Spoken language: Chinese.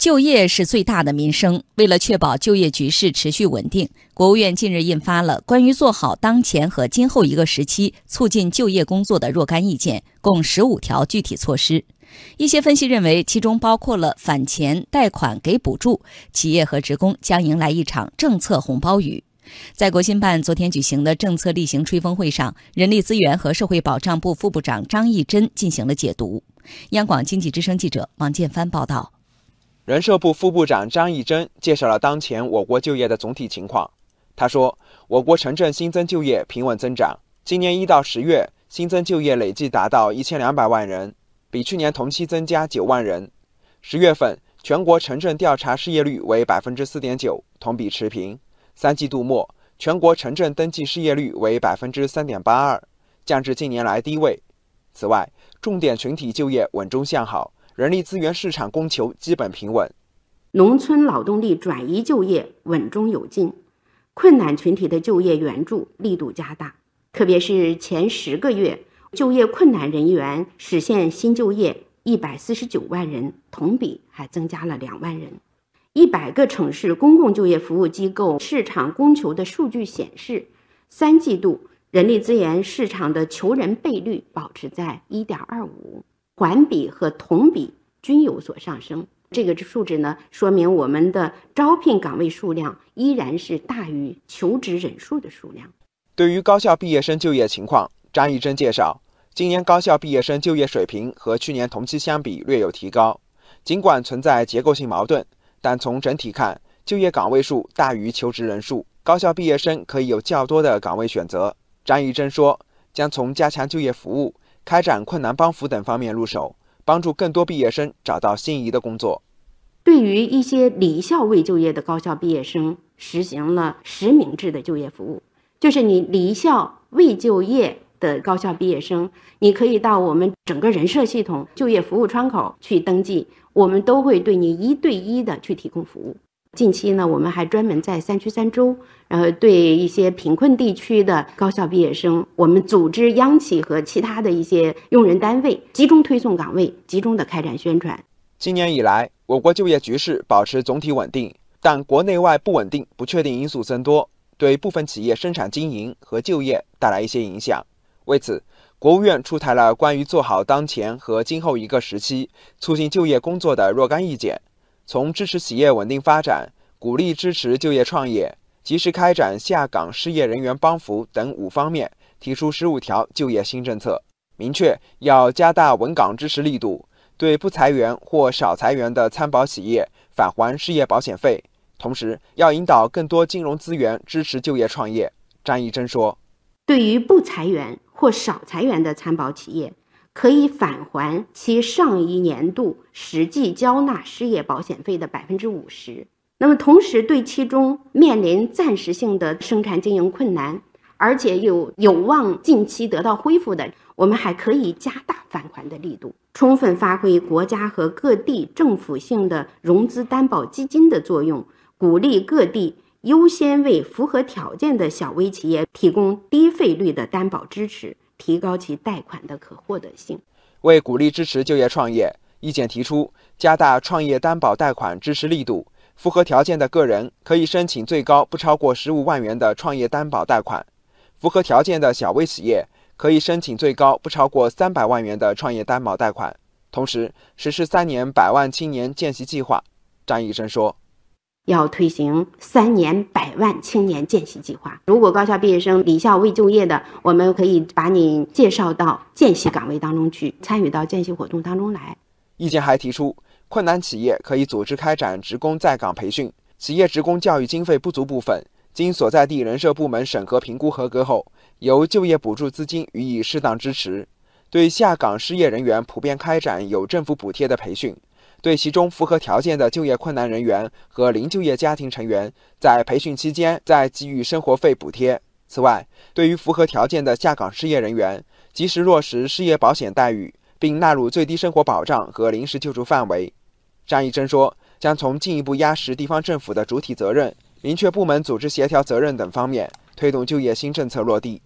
就业是最大的民生。为了确保就业局势持续稳定，国务院近日印发了《关于做好当前和今后一个时期促进就业工作的若干意见》，共十五条具体措施。一些分析认为，其中包括了返钱、贷款、给补助，企业和职工将迎来一场政策红包雨。在国新办昨天举行的政策例行吹风会上，人力资源和社会保障部副部长张义珍进行了解读。央广经济之声记者王建帆报道。人社部副部长张义珍介绍了当前我国就业的总体情况。他说，我国城镇新增就业平稳增长，今年一到十月新增就业累计达到一千两百万人，比去年同期增加九万人。十月份全国城镇调查失业率为百分之四点九，同比持平。三季度末全国城镇登记失业率为百分之三点八二，降至近年来低位。此外，重点群体就业稳中向好。人力资源市场供求基本平稳，农村劳动力转移就业稳中有进，困难群体的就业援助力度加大，特别是前十个月，就业困难人员实现新就业一百四十九万人，同比还增加了两万人。一百个城市公共就业服务机构市场供求的数据显示，三季度人力资源市场的求人倍率保持在一点二五。环比和同比均有所上升，这个数值呢，说明我们的招聘岗位数量依然是大于求职人数的数量。对于高校毕业生就业情况，张义珍介绍，今年高校毕业生就业水平和去年同期相比略有提高，尽管存在结构性矛盾，但从整体看，就业岗位数大于求职人数，高校毕业生可以有较多的岗位选择。张义珍说，将从加强就业服务。开展困难帮扶等方面入手，帮助更多毕业生找到心仪的工作。对于一些离校未就业的高校毕业生，实行了实名制的就业服务，就是你离校未就业的高校毕业生，你可以到我们整个人社系统就业服务窗口去登记，我们都会对你一对一的去提供服务。近期呢，我们还专门在三区三州，然后对一些贫困地区的高校毕业生，我们组织央企和其他的一些用人单位集中推送岗位，集中的开展宣传。今年以来，我国就业局势保持总体稳定，但国内外不稳定、不确定因素增多，对部分企业生产经营和就业带来一些影响。为此，国务院出台了关于做好当前和今后一个时期促进就业工作的若干意见。从支持企业稳定发展、鼓励支持就业创业、及时开展下岗失业人员帮扶等五方面，提出十五条就业新政策，明确要加大稳岗支持力度，对不裁员或少裁员的参保企业返还失业保险费，同时要引导更多金融资源支持就业创业。张义珍说：“对于不裁员或少裁员的参保企业。”可以返还其上一年度实际交纳失业保险费的百分之五十。那么，同时对其中面临暂时性的生产经营困难，而且有有望近期得到恢复的，我们还可以加大返还的力度，充分发挥国家和各地政府性的融资担保基金的作用，鼓励各地优先为符合条件的小微企业提供低费率的担保支持。提高其贷款的可获得性，为鼓励支持就业创业，意见提出加大创业担保贷款支持力度。符合条件的个人可以申请最高不超过十五万元的创业担保贷款；符合条件的小微企业可以申请最高不超过三百万元的创业担保贷款。同时，实施三年百万青年见习计划。张医生说。要推行三年百万青年见习计划。如果高校毕业生离校未就业的，我们可以把你介绍到见习岗位当中去，参与到见习活动当中来。意见还提出，困难企业可以组织开展职工在岗培训，企业职工教育经费不足部分，经所在地人社部门审核评估合格后，由就业补助资金予以适当支持。对下岗失业人员普遍开展有政府补贴的培训。对其中符合条件的就业困难人员和零就业家庭成员，在培训期间再给予生活费补贴。此外，对于符合条件的下岗失业人员，及时落实失业保险待遇，并纳入最低生活保障和临时救助范围。张义珍说，将从进一步压实地方政府的主体责任、明确部门组织协调责任等方面，推动就业新政策落地。